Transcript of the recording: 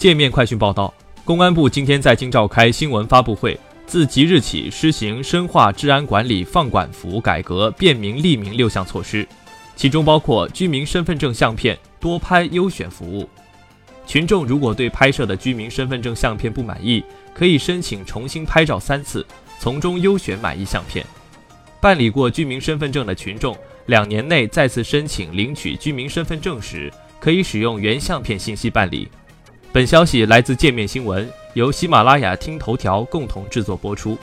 界面快讯报道，公安部今天在京召开新闻发布会，自即日起施行深化治安管理放管服改革便民利民六项措施，其中包括居民身份证相片多拍优选服务。群众如果对拍摄的居民身份证相片不满意，可以申请重新拍照三次，从中优选满意相片。办理过居民身份证的群众，两年内再次申请领取居民身份证时，可以使用原相片信息办理。本消息来自界面新闻，由喜马拉雅听头条共同制作播出。